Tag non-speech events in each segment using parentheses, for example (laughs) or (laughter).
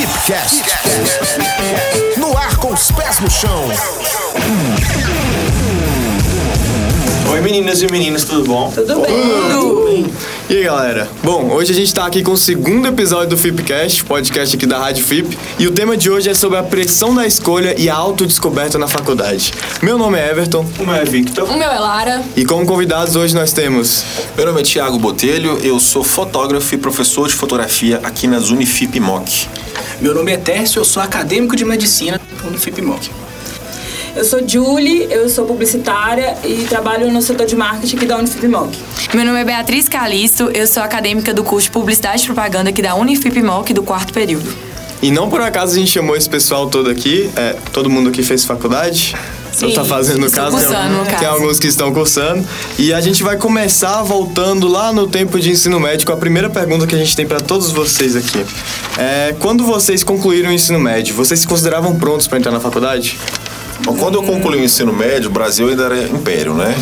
Fipcast. No ar com os pés no chão. Oi meninas e meninos, tudo bom? Tudo bem? E aí galera? Bom, hoje a gente tá aqui com o segundo episódio do Fipcast, podcast aqui da Rádio Fip, e o tema de hoje é sobre a pressão da escolha e a autodescoberta na faculdade. Meu nome é Everton, O meu é Victor. O meu é Lara. e como convidados hoje nós temos Meu nome é Thiago Botelho, eu sou fotógrafo e professor de fotografia aqui nas Unifip MOC. Meu nome é Tércio, eu sou acadêmico de medicina da Unifipmoc. Eu sou Julie, eu sou publicitária e trabalho no setor de marketing aqui da Unifipmoc. Meu nome é Beatriz Calisto, eu sou acadêmica do curso de Publicidade e Propaganda aqui da Unifipmoc do quarto período. E não por acaso a gente chamou esse pessoal todo aqui, é, todo mundo aqui fez faculdade. Tá fazendo no caso, tem, cursando, no tem caso. alguns que estão cursando. E a gente vai começar voltando lá no tempo de ensino médio com a primeira pergunta que a gente tem para todos vocês aqui. É, quando vocês concluíram o ensino médio, vocês se consideravam prontos para entrar na faculdade? Bom, quando eu concluí o ensino médio, o Brasil ainda era império, né?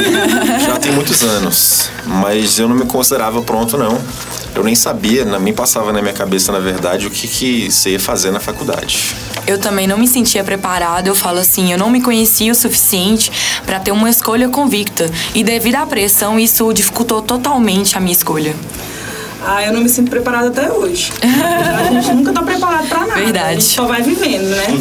(laughs) Já tem muitos anos. Mas eu não me considerava pronto, não. Eu nem sabia, nem passava na minha cabeça, na verdade, o que, que você ia fazer na faculdade. Eu também não me sentia preparada, eu falo assim, eu não me conhecia o suficiente para ter uma escolha convicta. E devido à pressão, isso dificultou totalmente a minha escolha. Ah, eu não me sinto preparada até hoje. (laughs) A gente nunca tá preparado pra nada. Verdade. A gente só vai vivendo, né?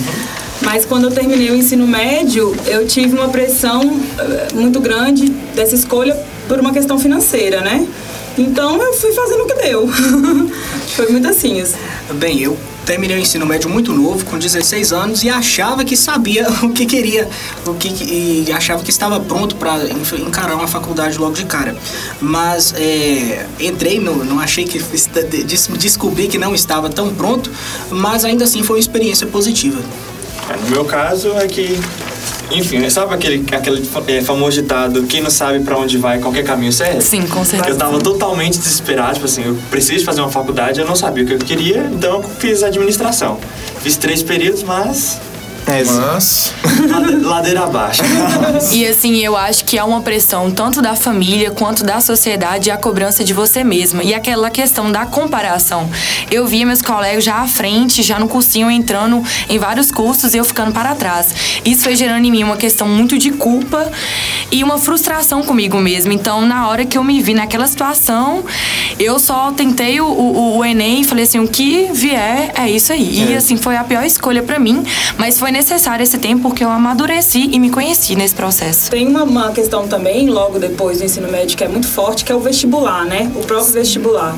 Mas quando eu terminei o ensino médio, eu tive uma pressão eh, muito grande dessa escolha por uma questão financeira, né? Então eu fui fazendo o que deu. (laughs) Foi muito assim. Bem, eu terminei o ensino médio muito novo, com 16 anos, e achava que sabia (laughs) o que queria, o que, e achava que estava pronto para encarar uma faculdade logo de cara. Mas é, entrei, não achei que descobri que não estava tão pronto, mas ainda assim foi uma experiência positiva. No meu caso é que, enfim, sabe aquele, aquele é, famoso ditado, quem não sabe pra onde vai, qualquer caminho serve? Sim, com certeza. Eu tava totalmente desesperado, tipo assim, eu preciso fazer uma faculdade, eu não sabia o que eu queria, então eu fiz administração. Fiz três períodos, mas É, Mas. lade- ladeira abaixo. E assim, eu acho que há uma pressão tanto da família quanto da sociedade e a cobrança de você mesma. E aquela questão da comparação. Eu via meus colegas já à frente, já no cursinho, entrando em vários cursos e eu ficando para trás. Isso foi gerando em mim uma questão muito de culpa e uma frustração comigo mesma. Então, na hora que eu me vi naquela situação, eu só tentei o, o, o Enem e falei assim: o que vier é isso aí. E assim, foi a pior escolha para mim, mas foi necessário esse tempo porque eu amadureci e me conheci nesse processo. Tem uma, uma questão também, logo depois do ensino médio, que é muito forte, que é o vestibular, né? O próprio vestibular.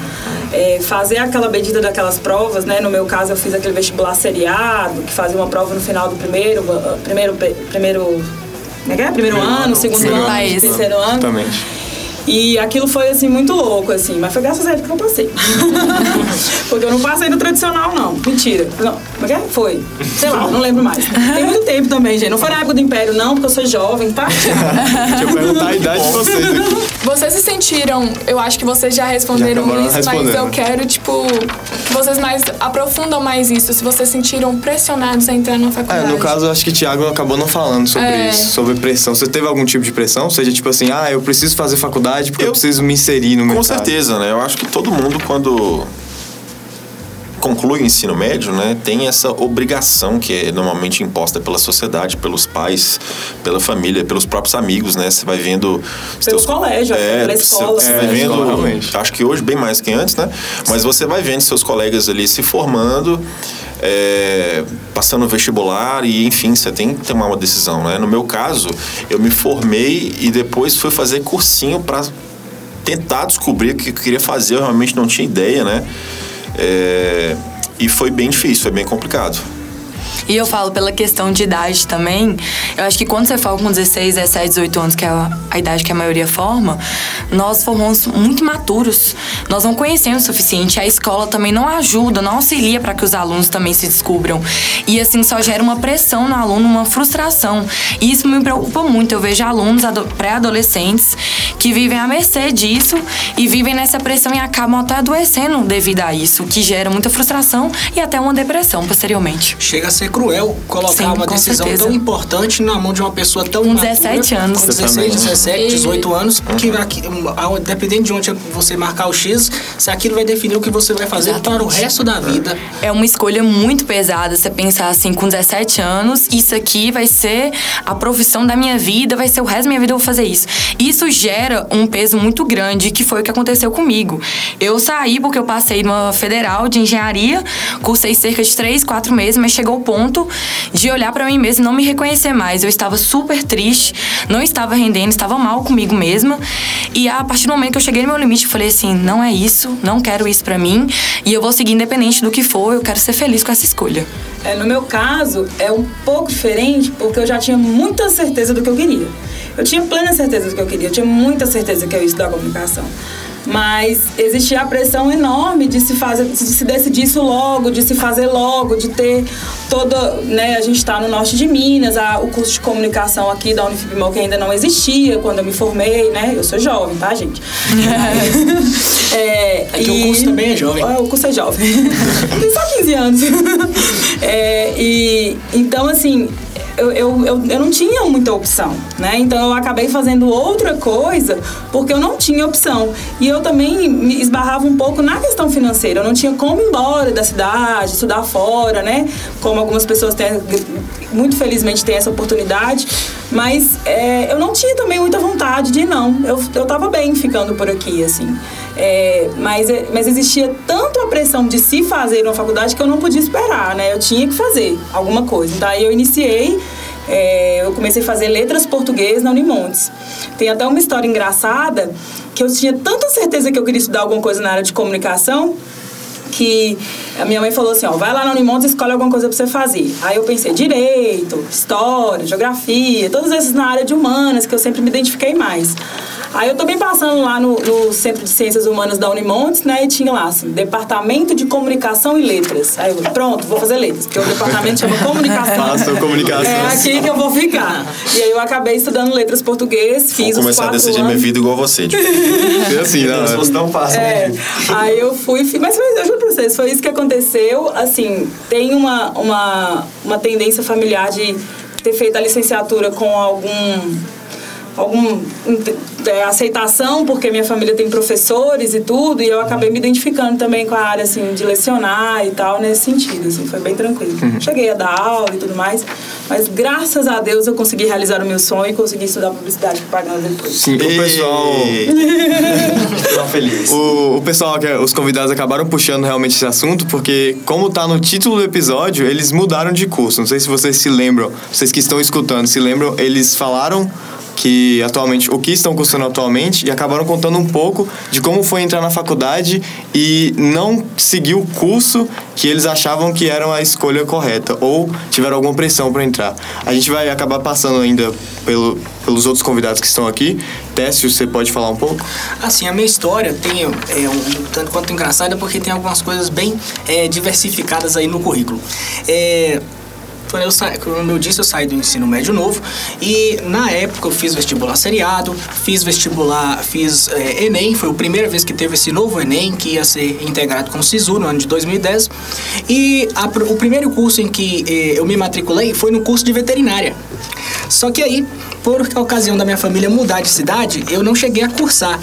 É, fazer aquela medida daquelas provas, né? No meu caso, eu fiz aquele vestibular seriado, que fazia uma prova no final do primeiro, ah, primeiro, primeiro, como é que é? Primeiro ano, segundo Segundo ano, terceiro ano. exatamente. E aquilo foi, assim, muito louco, assim. Mas foi graças a ele que eu passei. (laughs) Porque eu não passei no tradicional, não. Mentira. Não. Como é é? Foi. Sei lá, não lembro mais. Tem muito tempo também, gente. Não foi na época do Império, não, porque eu sou jovem, tá? (laughs) Deixa eu perguntar a idade de vocês aqui. Vocês se sentiram, eu acho que vocês já responderam Já isso, mas eu quero, tipo, que vocês mais aprofundam mais isso. Se vocês se sentiram pressionados a entrar na É, faculdade. no caso, eu acho que o Thiago acabou não falando sobre É. isso, sobre pressão. Você teve algum tipo de pressão? Seja tipo assim, ah, eu preciso fazer faculdade porque eu, Eu- preciso me inserir no Com mercado. certeza, né? Eu acho que todo mundo, quando conclui o ensino médio, né, tem essa obrigação que é normalmente imposta pela sociedade, pelos pais, pela família, pelos próprios amigos, né? Você vai vendo... os Pelo colégio, até, pela escola, Você vai vendo, Escola, realmente. acho que hoje bem mais que antes, né? Mas você vai vendo seus colegas ali se formando, é, passando vestibular e, enfim, você tem que tomar uma decisão, né? No meu caso, eu me formei e depois fui fazer cursinho para tentar descobrir o que eu queria fazer, eu realmente não tinha ideia, né? É, e foi bem difícil, foi bem complicado. E eu falo pela questão de idade também. Eu acho que quando você fala com 16, 17, 18 anos, que é a, idade que a maioria forma, nós formamos muito imaturos. Nós não conhecemos o suficiente. A escola também não ajuda, não auxilia para que os alunos também se descubram. E assim só gera uma pressão no aluno, uma frustração. E isso me preocupa muito. Eu vejo alunos ado- pré-adolescentes que vivem à mercê disso e vivem nessa pressão e acabam até adoecendo devido a isso, o que gera muita frustração e até uma depressão posteriormente. Chega a ser cruel colocar Sim, uma decisão certeza. tão importante na mão de uma pessoa tão Com imatura, 17 anos. Com 16, Exatamente. 17, 18 anos, que aqui, dependendo de onde você marcar o X, se aquilo vai definir o que você vai fazer para o resto da vida. É uma escolha muito pesada você pensar assim, com 17 anos, isso aqui vai ser a profissão da minha vida, vai ser o resto da minha vida eu vou fazer isso. Isso gera um peso muito grande, que foi o que aconteceu comigo. Eu saí porque eu passei numa federal de engenharia, cursei cerca de 3, 4 meses, mas chegou o ponto de olhar pra mim mesma e não me reconhecer mais. Eu estava super triste, não estava rendendo, estava mal comigo mesma. E a partir do momento que eu cheguei no meu limite, eu falei assim: não é isso, não quero isso pra mim, e eu vou seguir independente do que for, eu quero ser feliz com essa escolha. É, no meu caso, é um pouco diferente porque eu já tinha muita certeza do que eu queria. Eu tinha plena certeza do que eu queria, eu tinha muita certeza que eu ia estudar comunicação. Mas existia a pressão enorme de se fazer, de se decidir isso logo, de se fazer logo, de ter toda, né, a gente está no norte de Minas, a- o curso de comunicação aqui da Unifibimol que ainda não existia quando eu me formei, né? Eu sou jovem, tá, gente? (laughs) é, É que o curso também é jovem. É, o curso é jovem. (laughs) Tem só 15 anos. (laughs) É, e então, assim, eu, eu, eu, eu não tinha muita opção, né? Então eu acabei fazendo outra coisa porque eu não tinha opção. E eu também me esbarrava um pouco na questão financeira. Eu não tinha como ir embora da cidade, estudar fora, né? Como algumas pessoas têm, muito felizmente têm essa oportunidade. Mas é, eu não tinha também muita vontade de ir, não. Eu, eu tava bem ficando por aqui, assim. É, mas, é- mas existia tanto a pressão de se fazer uma faculdade que eu não podia esperar, né? Eu tinha que fazer alguma coisa. Então aí eu iniciei, é, eu comecei a fazer letras português na Unimontes. Tem até uma história engraçada que eu tinha tanta certeza que eu queria estudar alguma coisa na área de comunicação que a minha mãe falou assim, ó, vai lá na Unimontes e escolhe alguma coisa pra você fazer. Aí eu pensei, direito, história, geografia, todas essas na área de humanas, que eu sempre me identifiquei mais. Aí eu tô bem passando lá no, no Centro de Ciências Humanas da Unimontes, né, e tinha lá, assim, Departamento de Comunicação e Letras. Aí eu, pronto, vou fazer letras, porque o departamento chama Comunicação. Faça comunicação. É aqui que eu vou ficar. E aí eu acabei estudando letras português, Vou fiz os começar a quatro decidir anos. minha vida igual você. Tipo, É assim, Não, se não. fosse tão fácil, É, né? aí eu fui, mas foi, eu juro pra vocês, foi isso que aconteceu. Assim, tem uma, uma, uma tendência familiar de ter feito a licenciatura com algum algum é, aceitação porque minha família tem professores e tudo e eu acabei me identificando também com a área assim de lecionar e tal nesse sentido assim foi bem tranquilo cheguei a dar aula e tudo mais mas graças a Deus eu consegui realizar o meu sonho e consegui estudar publicidade e propaganda depois Sim, o pessoal. Feliz. O, o pessoal, que- os convidados acabaram puxando realmente esse assunto, porque, como tá no título do episódio, eles mudaram de curso. Não sei se vocês se lembram, vocês que estão escutando, se lembram, eles falaram que atualmente, o que estão cursando atualmente, e acabaram contando um pouco de como foi entrar na faculdade e não seguir o curso que eles achavam que era a escolha correta, ou tiveram alguma pressão para entrar. A gente vai acabar passando ainda pelo, pelos outros convidados que estão aqui. Técio, você pode falar um pouco? Assim, a minha história tem é, um tanto quanto engraçada porque tem algumas coisas bem é, diversificadas aí no currículo. É, quando eu, sa... como eu disse, eu saí do ensino médio novo e na época eu fiz vestibular seriado, fiz vestibular, fiz é, Enem, foi a primeira vez que teve esse novo Enem que ia ser integrado com o SISU no ano de 2010. E a o primeiro curso em que eh, eu me matriculei foi no curso de veterinária. Só que aí, por ocasião da minha família mudar de cidade, eu não cheguei a cursar.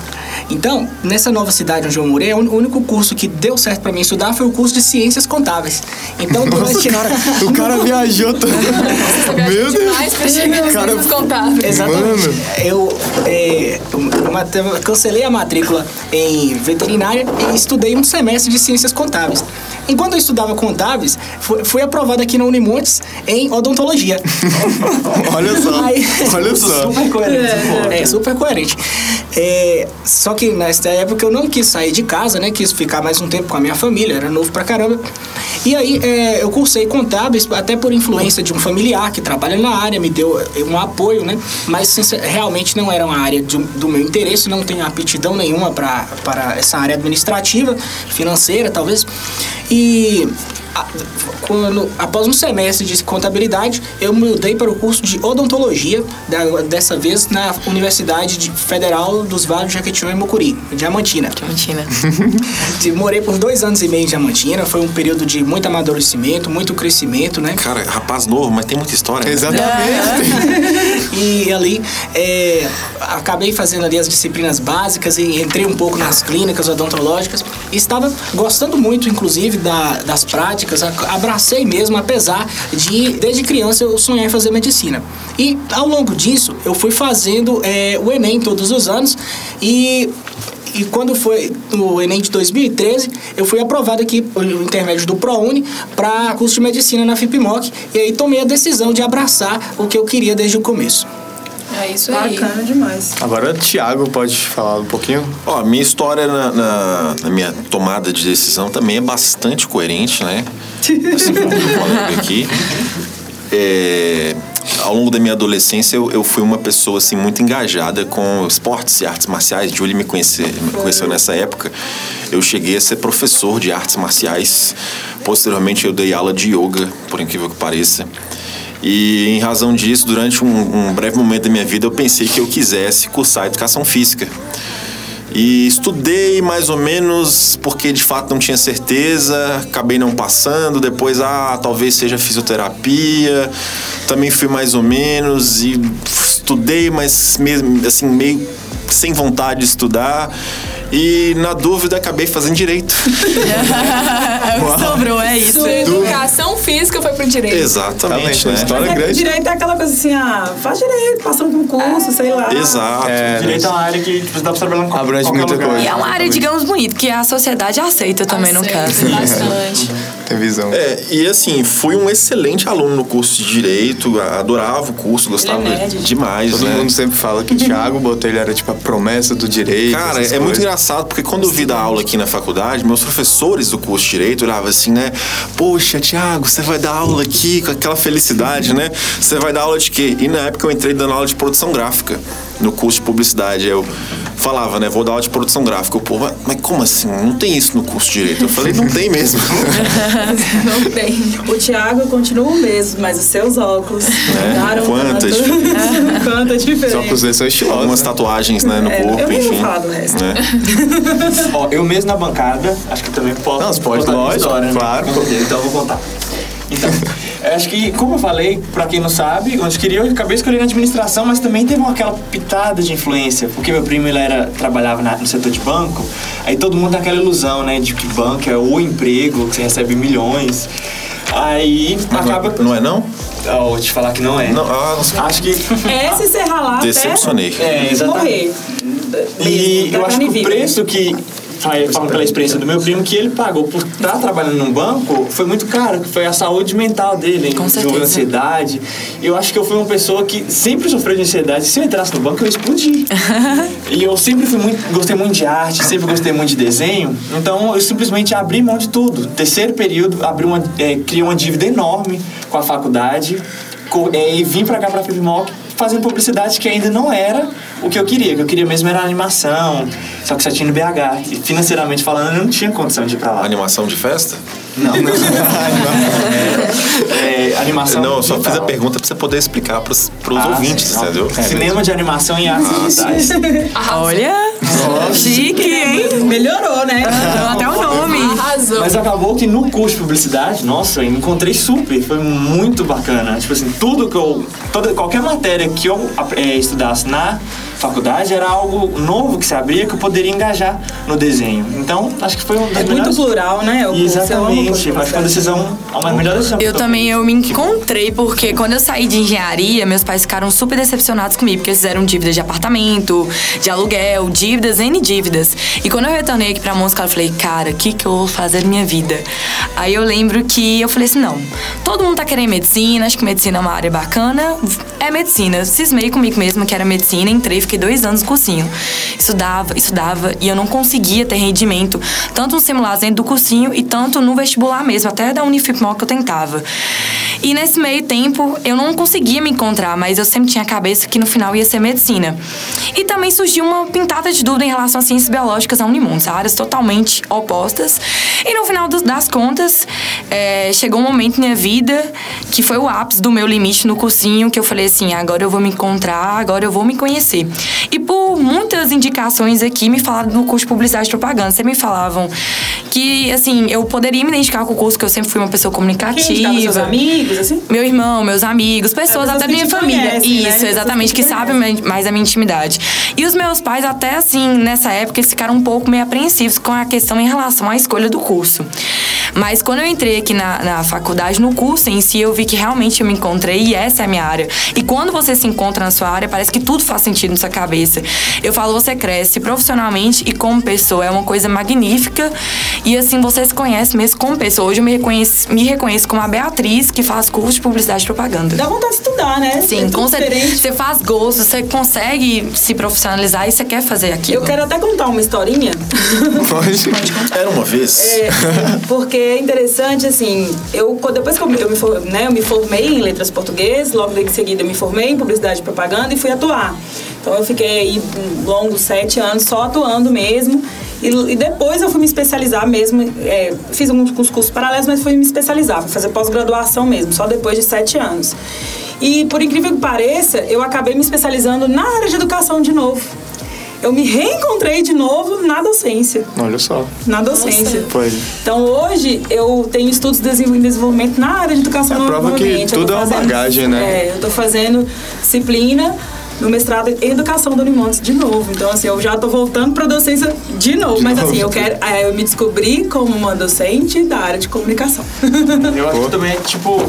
Então, nessa nova cidade onde eu morei, o único curso que deu certo pra mim estudar foi o curso de Ciências Contábeis. Então, (laughs) Nossa, durante... cara, o cara viajou todo. (laughs) Meu Deus. Pra chegar Cara, coisas contáveis. Exatamente. Mano. Eu, é, eu cancelei a matrícula em veterinária e estudei um semestre de ciências contábeis. Enquanto eu estudava contábeis, fui, fui aprovado aqui na Unimontes em odontologia. (laughs) Olha só, Aí- olha Super coerente. É, super coerente. É, só que nessa época eu não quis sair de casa, né? Quis ficar mais um tempo com a minha família, era novo pra caramba. E aí é, eu cursei contábeis, até por influência de um familiar que trabalha na área, me deu é, um apoio, né? Mas realmente não era uma área do, do meu interesse, não tenho aptidão nenhuma pra- para essa área administrativa, financeira, talvez. E quando, após um semestre de contabilidade, eu mudei para o curso de odontologia, da- dessa vez na Universidade de- Federal dos Vales de Jequitinhonha e Mucuri, Diamantina. Diamantina. (laughs) Morei por dois anos e meio em Diamantina, foi um período de muito amadurecimento, muito crescimento, né? Cara, rapaz novo, mas tem muita história. né? Exatamente. (laughs) E ali é, acabei fazendo ali as disciplinas básicas e entrei um pouco nas clínicas odontológicas. E estava gostando muito, inclusive, da- das práticas. A- Abracei mesmo, apesar de, desde criança, eu sonhar em fazer medicina. E ao longo disso, eu fui fazendo é, o Enem todos os anos e e quando foi no Enem de 2013, eu fui aprovado aqui por intermédio do ProUni para curso de medicina na FIPMOC. E aí tomei a decisão de abraçar o que eu queria desde o começo. É isso aí. Bacana demais. Agora o Thiago pode falar um pouquinho. Ó, a minha história na, na- na minha tomada de decisão também é bastante coerente, né? (laughs) Assim como o colega aqui. É, ao longo da minha adolescência, eu, eu fui uma pessoa assim, muito engajada com esportes e artes marciais. Julie me, conhece, me conheceu nessa época. Eu cheguei a ser professor de artes marciais. Posteriormente, eu dei aula de yoga, por incrível que pareça. E em razão disso, durante um, um breve momento da minha vida, eu pensei que eu quisesse cursar educação física. E estudei mais ou menos porque de fato não tinha certeza, acabei não passando. Depois, ah, talvez seja fisioterapia. Também fui mais ou menos e estudei, mas mesmo assim meio sem vontade de estudar. E na dúvida acabei fazendo direito. (laughs) o que sobrou, é isso. Sua educação física foi pro direito. Exatamente, Tá vendo? né? História Mas é, grande. direito é aquela coisa assim, ah, faz direito, passa um concurso, sei lá. Exato. É, Direito é uma área que tipo, dá pra trabalhar qualquer, Abrange muita lugar. coisa. E é uma área, digamos, bonita, que a sociedade aceita também, no Aceito caso. Bastante. (laughs) Tem visão. É, e assim, fui um excelente aluno no curso de Direito, adorava o curso, gostava Ele é demais, Todo né? mundo sempre fala que Thiago Botelho era tipo a promessa do direito. Cara, é muito coisas. engraçado, porque quando eu vi dar aula aqui na faculdade, meus professores do curso de Direito olhavam assim, né? Poxa, Thiago, você vai dar aula aqui com aquela felicidade, né? Você vai dar aula de quê? E na época eu entrei dando aula de produção gráfica no curso de publicidade. Eu falava, né? Vou dar aula de produção gráfica. O povo, "Ah, mas como assim? Não tem isso no curso de Direito. Eu falei, não tem mesmo. (laughs) Não tem. O Thiago continua o mesmo, mas os seus óculos mudaram Quanta tanto. diferença. (laughs) Quanta diferença. Só que os dois são estilosos. Algumas né? tatuagens, né, no É, corpo, eu enfim. falar do resto. né? (laughs) Ó, eu mesmo na bancada, acho que também posso Não, você pode, lógico, história, né? claro. Ok, então eu vou contar. Então, eu acho que, como eu falei, pra quem não sabe, onde queria, eu acabei escolhendo administração, mas também teve uma, aquela pitada de influência, porque meu primo ele era, trabalhava na- no setor de banco, aí todo mundo tem aquela ilusão, né, de que banco é o emprego, que você recebe milhões. Aí acaba. Não é não? Ah, vou te falar que não é. Não, ah, nossa. Acho que. É se você ralar Decepcionei. É, exatamente. morrer. E Mesmo, eu da acho que o preço que, falando pela experiência do meu primo, que ele pagou por estar trabalhando num banco foi muito caro, que foi a saúde mental dele, Com certeza. ansiedade. Eu acho que eu fui uma pessoa que sempre sofreu de ansiedade. Se eu entrasse no banco, eu ia explodir. (laughs) e eu sempre fui muito, gostei muito de arte, sempre gostei muito de desenho. Então eu simplesmente abri mão de tudo. Terceiro período, abri uma, é, criei uma dívida enorme com a faculdade é, e vim pra cá pra Fibmoc fazendo publicidade que ainda não era o que eu queria. O que eu queria mesmo era animação, só que só tinha no BH. E financeiramente falando, eu não tinha condição de ir pra lá. Animação de festa? Não, não. (laughs) é, animação Não, eu só fiz a pergunta pra você poder explicar pros, pros Ah, ouvintes, não. entendeu? Cinema de animação e artes digitais. Olha, chique, hein? Melhorou, né? Até o nome. Arrasou. Mas acabou que no curso de publicidade, nossa, eu encontrei super, foi muito bacana. Tipo assim, tudo que eu. Toda, qualquer matéria que eu é, estudasse na faculdade era algo novo que se abria que eu poderia engajar no desenho. Então, acho que foi um das É muito melhores- plural, né? Eu Exatamente, acho que foi uma decisão, uma melhor decisão. Eu também eu me encontrei porque quando eu saí de engenharia, meus pais ficaram super decepcionados comigo, porque eles fizeram dívidas de apartamento, de aluguel, dívidas, N dívidas. E quando eu retornei aqui pra música, eu falei, cara, o que, que eu vou fazer na minha vida? Aí eu lembro que eu falei assim, não, todo mundo tá querendo medicina, acho que medicina é uma área bacana, é medicina. Cismei comigo mesma que era medicina, entrei, fiquei fiquei dois anos no cursinho. Estudava, estudava e eu não conseguia ter rendimento, tanto no simulado dentro do cursinho e tanto no vestibular mesmo, até da Unifipmol que eu tentava. E nesse meio tempo eu não conseguia me encontrar, mas eu sempre tinha a cabeça que no final ia ser medicina. E também surgiu uma pintada de dúvida em relação às ciências biológicas da Unimundos, áreas totalmente opostas. E no final das contas, é, chegou um momento na minha vida que foi o ápice do meu limite no cursinho, que eu falei assim, agora eu vou me encontrar, agora eu vou me conhecer. E por muitas indicações aqui, me falaram do curso de publicidade e propaganda. Sempre me falavam que, assim, eu poderia me identificar com o curso, que eu sempre fui uma pessoa comunicativa. Quem seus amigos, assim? Meu irmão, meus amigos, pessoas pessoas até minha família. conhecem, né? Isso, Pessoas exatamente, que que, sabem mais- mais a minha intimidade. E os meus pais, até assim, nessa época, eles ficaram um pouco meio apreensivos com a questão em relação à escolha do curso. Mas quando eu entrei aqui na, na faculdade, no curso em si, eu vi que realmente eu me encontrei e essa é a minha área. E quando você se encontra na sua área, parece que tudo faz sentido na sua cabeça. Eu falo, você cresce profissionalmente e como pessoa. É uma coisa magnífica. E assim, você se conhece mesmo como pessoa. Hoje eu me reconheço, me reconheço como a Beatriz, que faz curso de publicidade e propaganda. Dá vontade de estudar, né? Sim, É com certeza. Você faz gosto, você consegue se profissionalizar e você quer fazer aquilo. Eu quero até contar uma historinha. Pode. (laughs) Era uma vez. É, porque é interessante, assim, eu, depois que eu, eu me, for- né, eu me formei em letras portuguesas, logo em seguida eu me formei em publicidade e propaganda e fui atuar. Então eu fiquei aí longos sete anos só atuando mesmo. E, e depois eu fui me especializar mesmo, é, fiz alguns cursos paralelos, mas fui me especializar, fui fazer pós-graduação mesmo, só depois de sete anos. E por incrível que pareça, eu acabei me especializando na área de educação de novo. Eu me reencontrei de novo na docência Olha só. na docência. Foi. Então hoje eu tenho estudos em desenvolvimento na área de educação É a prova que tudo é uma bagagem, né? É, eu tô fazendo disciplina no mestrado em educação do Unimontes de novo. Então assim, eu já tô voltando para docência de novo, De mas novo. assim, eu quero é, eu me descobri como uma docente da área de comunicação. Eu acho que também, tipo,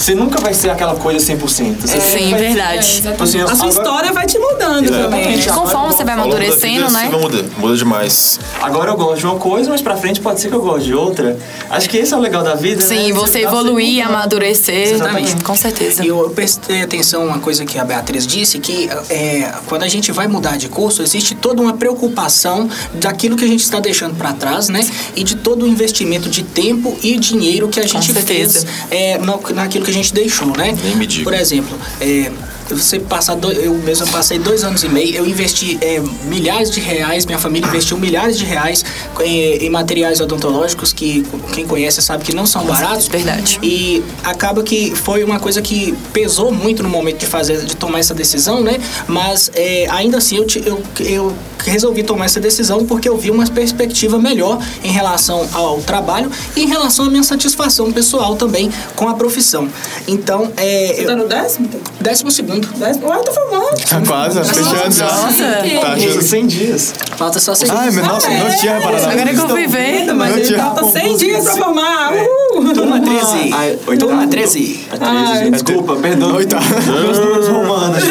você nunca vai ser aquela coisa 100%. Você sempre Sim, vai verdade. Tipo assim, A sua agora- história vai te mudando também. né? Conforme você vai amadurecendo, vida, né? Você muda, muda demais. Agora eu gosto de uma coisa, mas pra frente pode ser que eu goste de outra. Acho que esse é o legal da vida, né? Sim, você tá evoluir, amadurecer. Exatamente. Com certeza. E eu prestei atenção uma coisa que a Beatriz disse, que é, quando a gente vai mudar de curso, existe toda uma preocupação daquilo que a gente está deixando para trás, né? E de todo o investimento de tempo e dinheiro que a gente fez é, no- naquilo que a gente deixou, né? Nem me diga. Por exemplo, é, você passar dois, eu mesmo passei dois anos e meio, eu investi é, milhares de reais, minha família investiu milhares de reais em, em materiais odontológicos que quem conhece sabe que não são baratos. Verdade. E acaba que foi uma coisa que pesou muito no momento de fazer, de tomar essa decisão, né? Mas é, ainda assim eu, eu, eu resolvi tomar essa decisão porque eu vi uma perspectiva melhor em relação ao trabalho e em relação à minha satisfação pessoal também com a profissão. Então, é. Você tá eu- no décimo? décimo segundo. Ué, eu tô falando. Tá quase, tá fechando já. Nossa. Tá achando... 100 dias. Falta só seis. Ai, meu, nossa, não tinha reparado. Agora que eu fui ver. Mas falta 100 dias pra formar. Turma 13. Ai, Turma 13. É 13, gente. Desculpa, perdão. Oi. Meus números romanos.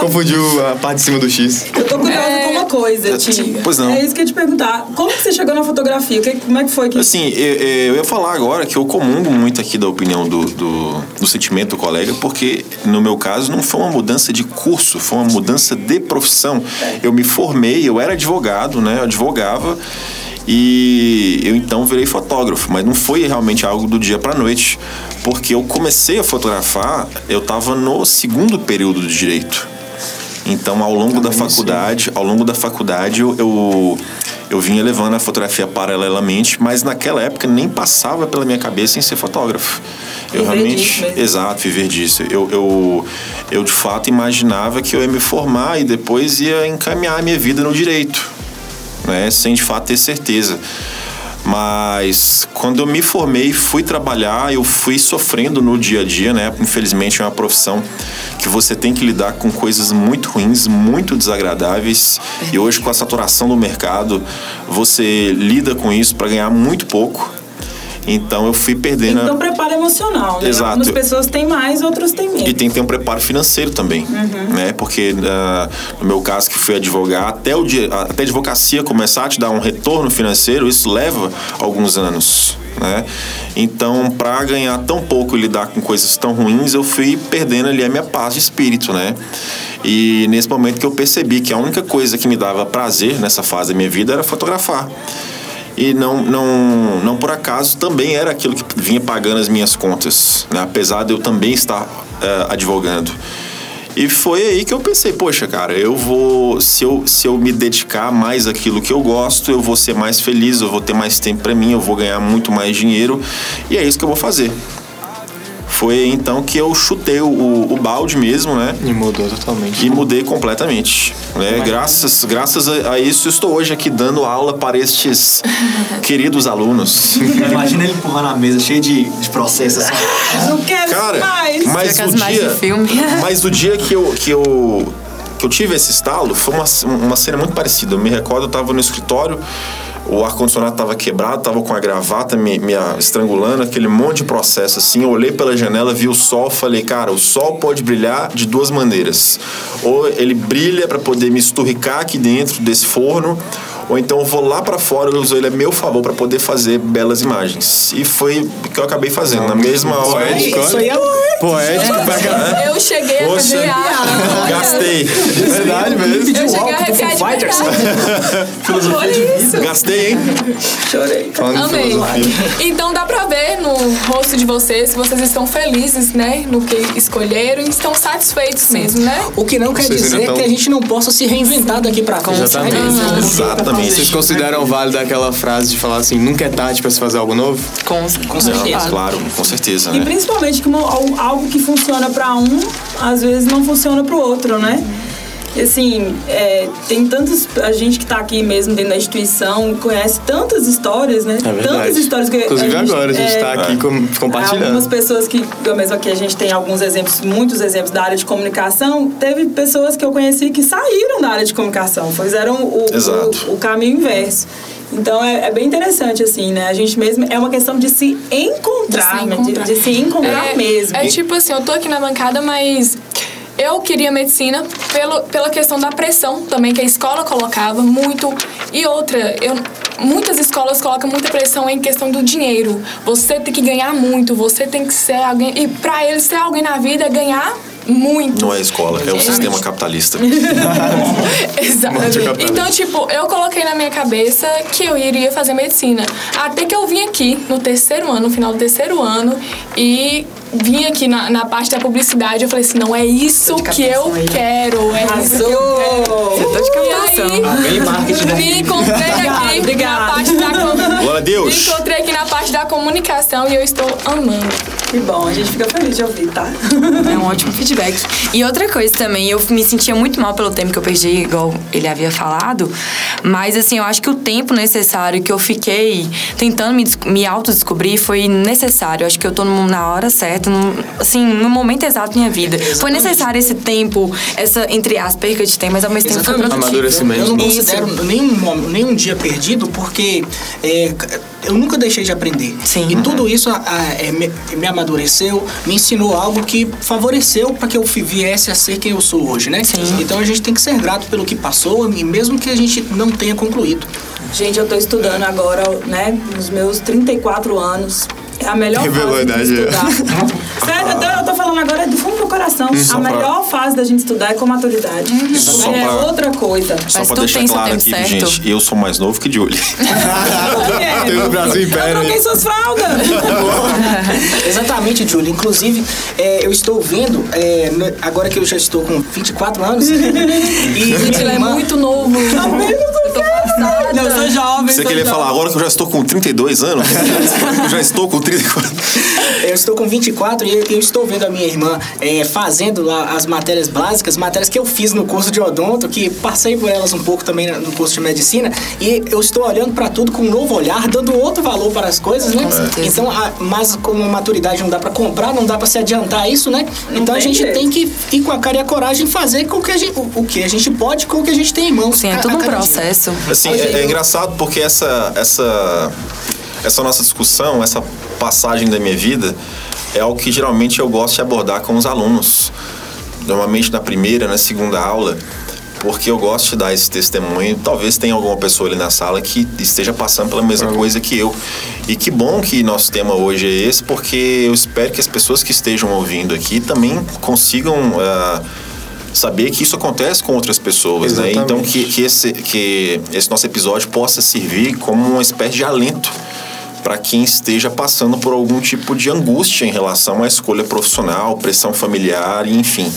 Confundiu a parte de cima do X. Eu tô curiosa com uma coisa, Ti. Pois não. É isso que eu ia te perguntar. Como que você chegou na fotografia? Que- como é que foi que... Assim, eu, eu ia falar agora que eu comungo muito aqui da opinião do, do, do sentimento do colega, porque no meu caso não foi uma mudança de curso, foi uma mudança de profissão. Eu me formei, eu era advogado, né? Eu advogava e eu então virei fotógrafo, mas não foi realmente algo do dia para noite, porque eu comecei a fotografar, eu estava no segundo período de direito. Então, ao longo da faculdade, ao longo da faculdade, eu, eu, eu vinha levando a fotografia paralelamente, mas naquela época nem passava pela minha cabeça em ser fotógrafo. Eu Viver realmente, exato, viver disso. Eu, eu, eu de fato imaginava que eu ia me formar e depois ia encaminhar a minha vida no direito, né? Sem de fato ter certeza. Mas quando eu me formei, fui trabalhar, eu fui sofrendo no dia a dia, né? Infelizmente é uma profissão que você tem que lidar com coisas muito ruins, muito desagradáveis. E hoje com a saturação do mercado, você lida com isso para ganhar muito pouco. Então eu fui perdendo. a- Então, preparo emocional, né? Exato. Algumas pessoas têm mais, outras têm menos. E tem que ter um preparo financeiro também, né? Porque ah, no meu caso que fui advogar, até o dia, até a advocacia começar a te dar um retorno financeiro, isso leva alguns anos, né? Então, para ganhar tão pouco e lidar com coisas tão ruins, eu fui perdendo ali a minha paz de espírito, né? E nesse momento que eu percebi que a única coisa que me dava prazer nessa fase da minha vida era fotografar. E não, não, não por acaso também era aquilo que vinha pagando as minhas contas, né? apesar de eu também estar eh, advogando. E foi aí que eu pensei, poxa, cara, eu vou. Se eu, se eu me dedicar mais àquilo que eu gosto, eu vou ser mais feliz, eu vou ter mais tempo para mim, eu vou ganhar muito mais dinheiro. E é isso que eu vou fazer. Foi então que eu chutei o, o balde mesmo, né? E mudou totalmente. E mudei completamente. Né? Graças, graças a, a isso, eu estou hoje aqui dando aula para estes (laughs) queridos alunos. Imagina ele empurrando a mesa cheia de, de processos. assim. Não quero Cara, mais. mas o dia, de filme. (laughs) mas o dia que eu, que eu que eu tive esse estalo foi uma, uma cena muito parecida. Eu me recordo, eu tava no escritório, o ar-condicionado tava quebrado, tava com a gravata me, me estrangulando, aquele monte de processo assim. Eu olhei pela janela, vi o sol, falei, cara, o sol pode brilhar de duas maneiras. Ou ele brilha para poder me esturricar aqui dentro desse forno, ou então eu vou lá para fora e uso ele a meu favor para poder fazer belas imagens. E foi o que eu acabei fazendo. Na mesma hora. Poético, Isso aí é Poético pra caralho. Eu cheguei a Poxa, arrepiar. gastei. Verdade mesmo. Eu cheguei a arrepiar de verdade. Filosofia de vida. Gastei, hein? Chorei. Falando Amei. Então dá pra ver no rosto de vocês que vocês estão felizes, né? No que escolheram e estão satisfeitos mesmo, né? O que não quer Vocês dizer que a gente não possa se reinventar daqui pra frente. Exatamente. né? Vocês consideram válido aquela frase de falar assim, nunca é tarde pra se fazer algo novo? Com, Com certeza. Claro, com certeza, E né? principalmente que uma- algo que funciona pra um, às vezes não funciona pro outro, né? E assim, é, tem tantos. A gente que tá aqui mesmo dentro da instituição conhece tantas histórias, né? É verdade. Tantas histórias que. Inclusive agora a gente é, tá aqui com- compartilhando. Algumas pessoas que, eu mesmo aqui, a gente tem alguns exemplos, muitos exemplos da área de comunicação. Teve pessoas que eu conheci que saíram da área de comunicação, fizeram o, o, o caminho inverso. Então é, é bem interessante, assim, né? A gente mesmo. É uma questão de se encontrar, De se né? De- encontrar. De, se encontrar mesmo. É tipo assim, eu tô aqui na bancada, mas eu queria medicina pelo, pela questão da pressão também que a escola colocava muito. E outra, eu, muitas escolas colocam muita pressão em questão do dinheiro. Você tem que ganhar muito, você tem que ser alguém. E pra eles ser alguém na vida é ganhar muito. Não é escola, é o sistema capitalista. (laughs) Capitalista. Então, tipo, eu coloquei na minha cabeça que eu iria fazer medicina. Até que eu vim aqui no terceiro ano, no final do terceiro ano, e vim aqui na, na parte da publicidade. Eu falei assim: não é isso que eu quero. É isso que eu quero. Tô de captação. E Bem marketing, né? aí, me encontrei aqui Obrigada. na parte da com- Glória a Deus. Me encontrei aqui na parte da comunicação e eu estou amando. Que bom, a gente fica feliz de ouvir, tá? É um ótimo feedback. E outra coisa também, eu me sentia muito mal pelo tempo que eu perdi, igual ele havia falado. Mas, assim, eu acho que o tempo necessário que eu fiquei tentando me, me autodescobrir foi necessário. Eu acho que eu tô na hora certa, no, assim, no momento exato da minha vida. Foi necessário esse tempo, essa, entre as perca de tempo, mas ao mesmo tempo foi Exatamente. produtivo. Amadurecimento. Eu não Isso. considero nenhum, nenhum dia perdido porque é, eu nunca deixei de aprender. Sim. E tudo isso a- a- é, me, me amadureceu, me ensinou algo que favoreceu para que eu viesse a ser quem eu sou hoje, né? Sim. Então a gente tem que ser grato pelo que passou, e mesmo que a gente não tenha concluído. Gente, eu tô estudando agora, né, nos meus 34 anos. É a melhor Revelou fase a de idade. estudar. Sério, eu tô, eu tô falando agora do fundo do coração. a pra- melhor fase da gente estudar é com maturidade. Só é pra- outra coisa. Só Mas pra deixar claro tempo aqui, certo. gente, eu sou mais novo que Julie. (laughs) (laughs) Tem o Brasil Eu Império troquei aí. suas fraldas. (laughs) Exatamente, Júlia. Inclusive, é, eu estou vendo, é, no- agora que eu já estou com 24 anos, e minha Ele é muito novo. Eu tô passada. Não, eu sou jovem. Você queria falar agora que eu já estou com 32 anos? eu (laughs) já estou com 34. Eu estou com 24 e eu, eu estou vendo a minha irmã é, fazendo lá as matérias básicas, matérias que eu fiz no curso de odonto, que passei por elas um pouco também no curso de medicina, e eu estou olhando para tudo com um novo olhar, dando outro valor para as coisas, né? Com certeza. Então, a, mas como a maturidade não dá para comprar, não dá para se adiantar a isso, né? então a gente jeito. tem que ir com a cara e a coragem e fazer com que a gente, o, o que a gente pode com o que a gente tem em mãos. Sim, é tudo a um processo. Assim, é, é engraçado porque essa, essa, essa nossa discussão, essa passagem da minha vida, é algo que geralmente eu gosto de abordar com os alunos. Normalmente na primeira, na segunda aula. porque eu gosto de dar esse testemunho. Talvez tenha alguma pessoa ali na sala que esteja passando pela mesma coisa que eu. E que bom que nosso tema hoje é esse, porque eu espero que as pessoas que estejam ouvindo aqui também consigam. ah, saber que isso acontece com outras pessoas, né? Exatamente. Então que, que, esse, que esse nosso episódio possa servir como uma espécie de alento para quem esteja passando por algum tipo de angústia em relação à escolha profissional, pressão familiar, e enfim.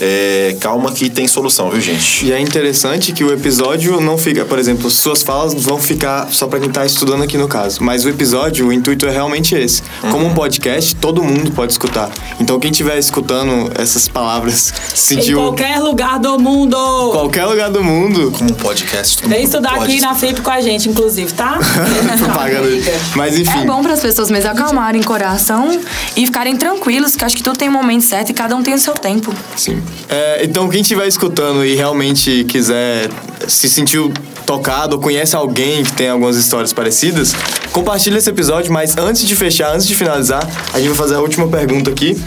É, calma que tem solução, viu, gente? E é interessante que o episódio não fica, por exemplo, suas falas vão ficar só pra quem tá estudando aqui no caso. Mas o episódio, o intuito é realmente esse. Como um podcast, todo mundo pode escutar. Então quem estiver escutando essas palavras, (laughs) Em sentiu qualquer lugar do mundo. qualquer lugar do mundo, Como um podcast. Vem estudar aqui na FIP com a gente, inclusive, tá? (laughs) propaganda. Mas enfim. É bom para as pessoas mesmo acalmarem o coração e ficarem tranquilos, que acho que tudo tem um momento certo e cada um tem o seu tempo. Sim. É, então, quem estiver escutando e realmente quiser se sentiu tocado ou conhece alguém que tem algumas histórias parecidas, compartilha esse episódio, mas antes de fechar, antes de finalizar, a gente vai fazer a última pergunta aqui,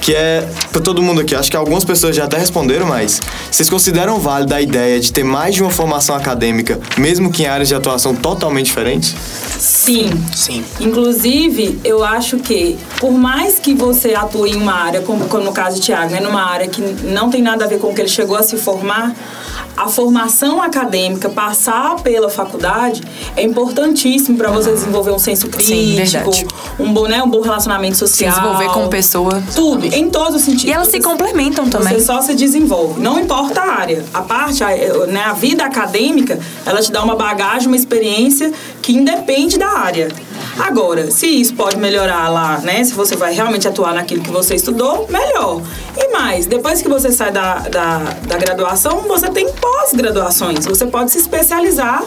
que é pra todo mundo aqui. Acho que algumas pessoas já até responderam, mas vocês consideram válida a ideia de ter mais de uma formação acadêmica, mesmo que em áreas de atuação totalmente diferentes? Sim. Sim. Inclusive, eu acho que, por mais que você atue em uma área, como, como no caso de Tiago, né, numa área que não tem nada a ver com o que ele chegou a se formar, a formação acadêmica, passar pela faculdade, é importantíssimo para você desenvolver um senso Sim, crítico, verdade. um bom, né, um bom relacionamento Se social. desenvolver como pessoa. Tudo, em todos os sentidos. E elas se complementam também. Você só se desenvolve. Não importa a área. A parte, a, né, a vida acadêmica, ela te dá uma bagagem, uma experiência que independe da área. Agora, se isso pode melhorar lá, né? Se você vai realmente atuar naquilo que você estudou, melhor. E mais, depois que você sai da, da, da graduação, você tem pós-graduações. Você pode se especializar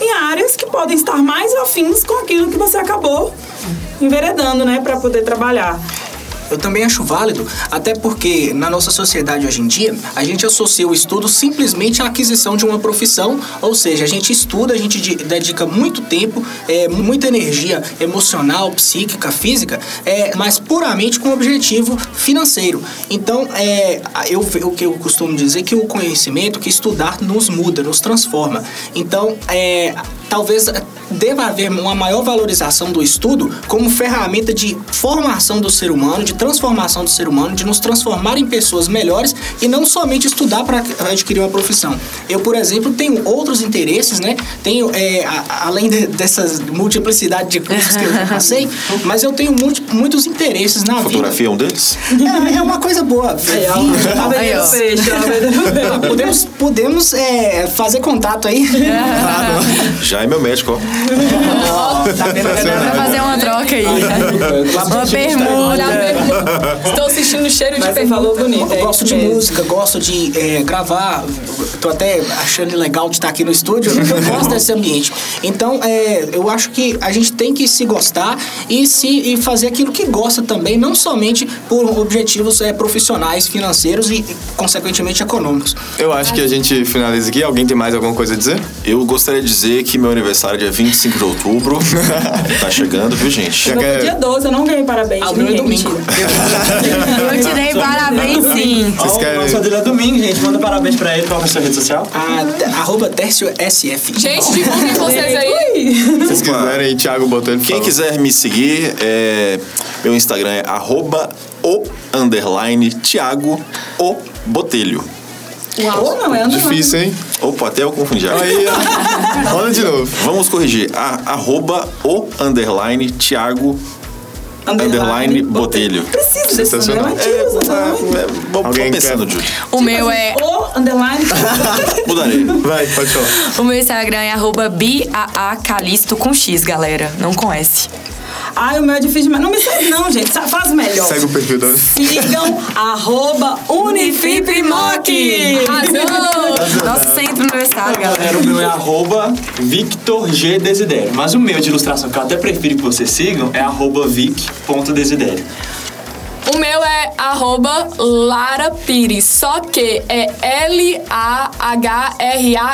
em áreas que podem estar mais afins com aquilo que você acabou enveredando, né? Para poder trabalhar. Eu também acho válido, até porque na nossa sociedade hoje em dia, a gente associa o estudo simplesmente à aquisição de uma profissão, ou seja, a gente estuda, a gente de- dedica muito tempo, é, muita energia emocional, psíquica, física, é, mas puramente com objetivo financeiro. Então, é, eu, o que eu costumo dizer é que o conhecimento, que estudar nos muda, nos transforma. Então, é, talvez deva haver uma maior valorização do estudo como ferramenta de formação do ser humano, de transformação do ser humano, de nos transformar em pessoas melhores e não somente estudar para adquirir uma profissão. Eu, por exemplo, tenho outros interesses, né? Tenho, é, a- a- além de- dessas multiplicidade de cursos que eu já passei, (laughs) mas eu tenho muito- muitos interesses na vida. Fotografia é um deles? É, é uma coisa boa. (laughs) Tá peixe, tá vendendo peixe. Ah, (laughs) podemos podemos é, fazer contato aí. Já é meu médico, ó. Tá vendo? Vai fazer uma troca aí. Uma permuta. (laughs) Estou sentindo o cheiro de Mas pergunta. falou bonito. Eu é gosto isso de mesmo. música, gosto de é, gravar. Tô até achando legal de estar aqui no estúdio. Eu gosto desse ambiente. Então, é, eu acho que a gente tem que se gostar e se e fazer aquilo que gosta também, não somente por objetivos é, profissionais, financeiros e, consequentemente, econômicos. Eu acho que a gente finaliza aqui. Alguém tem mais alguma coisa a dizer? Eu gostaria de dizer que meu aniversário é dia 25 de outubro. (laughs) tá chegando, viu, gente? No quer- dia 12, eu não ganhei parabéns. Ah, é domingo. Eu te dei parabéns, sim. Vocês querem- O nosso dele é domingo, gente. Manda parabéns pra ele. Qual é a sua rede social? A, arroba Tércio SF. Gente, divulguem vocês aí. Se vocês quiserem, Thiago botou ele Quem quiser me seguir, é, meu Instagram é arroba o underline Thiago o Botelho. Uau, não, é underline. Difícil, hein? Opa, até eu confundi. agora. Aí. Olha de novo. Vamos corrigir. Arroba o underline Thiago underline Botelho. Precisa desse Sensacional. nome, é antigo, É, vou, Alguém pensando, Júlio. O meu é. O underline. (laughs) Mudarei. Vai, pode falar. O meu Instagram é arroba biaacalisto com X, galera. Não conhece. Ai, o meu é difícil, mas não me segue não, gente. Faz melhor. Segue o perfil da... Sigam (laughs) arroba Unifipmoc. Nosso centro universitário, galera. Galera, o meu é arroba Victor G Desidério. Mas o meu de ilustração, que eu até prefiro que vocês sigam, é arroba vic.desidério. O meu é arroba Lara Pires, só que é L-A-H-R-A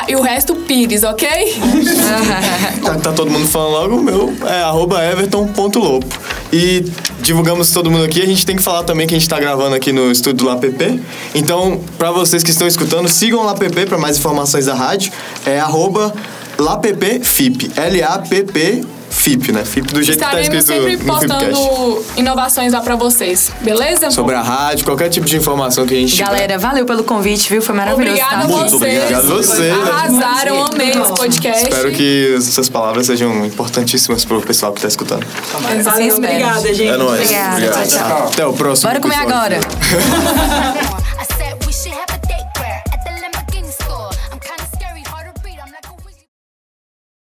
e o resto Pires, ok? (laughs) Tá, tá todo mundo falando logo, o meu é arroba everton.lopo. E divulgamos todo mundo aqui, a gente tem que falar também que a gente tá gravando aqui no estúdio do LAPP. Então, pra vocês que estão escutando, sigam o LAPP pra mais informações da rádio. É arroba LAPPFIP. L-A-P-P FIP, né? FIP do jeito Estaremos que tá sempre escrito no Fipcast. postando inovações lá pra vocês, beleza? Sobre a rádio, qualquer tipo de informação que a gente tiver. Galera, valeu pelo convite, viu? Foi maravilhoso. Obrigada a estar aqui. vocês. obrigado a você. Arrasaram, amei esse podcast. Espero que suas palavras sejam importantíssimas pro pessoal que tá escutando. Valeu, obrigada, gente. É nóis. Obrigada, Obrigado. tchau, tchau. Até o próximo Bora comer episódio. agora. (laughs)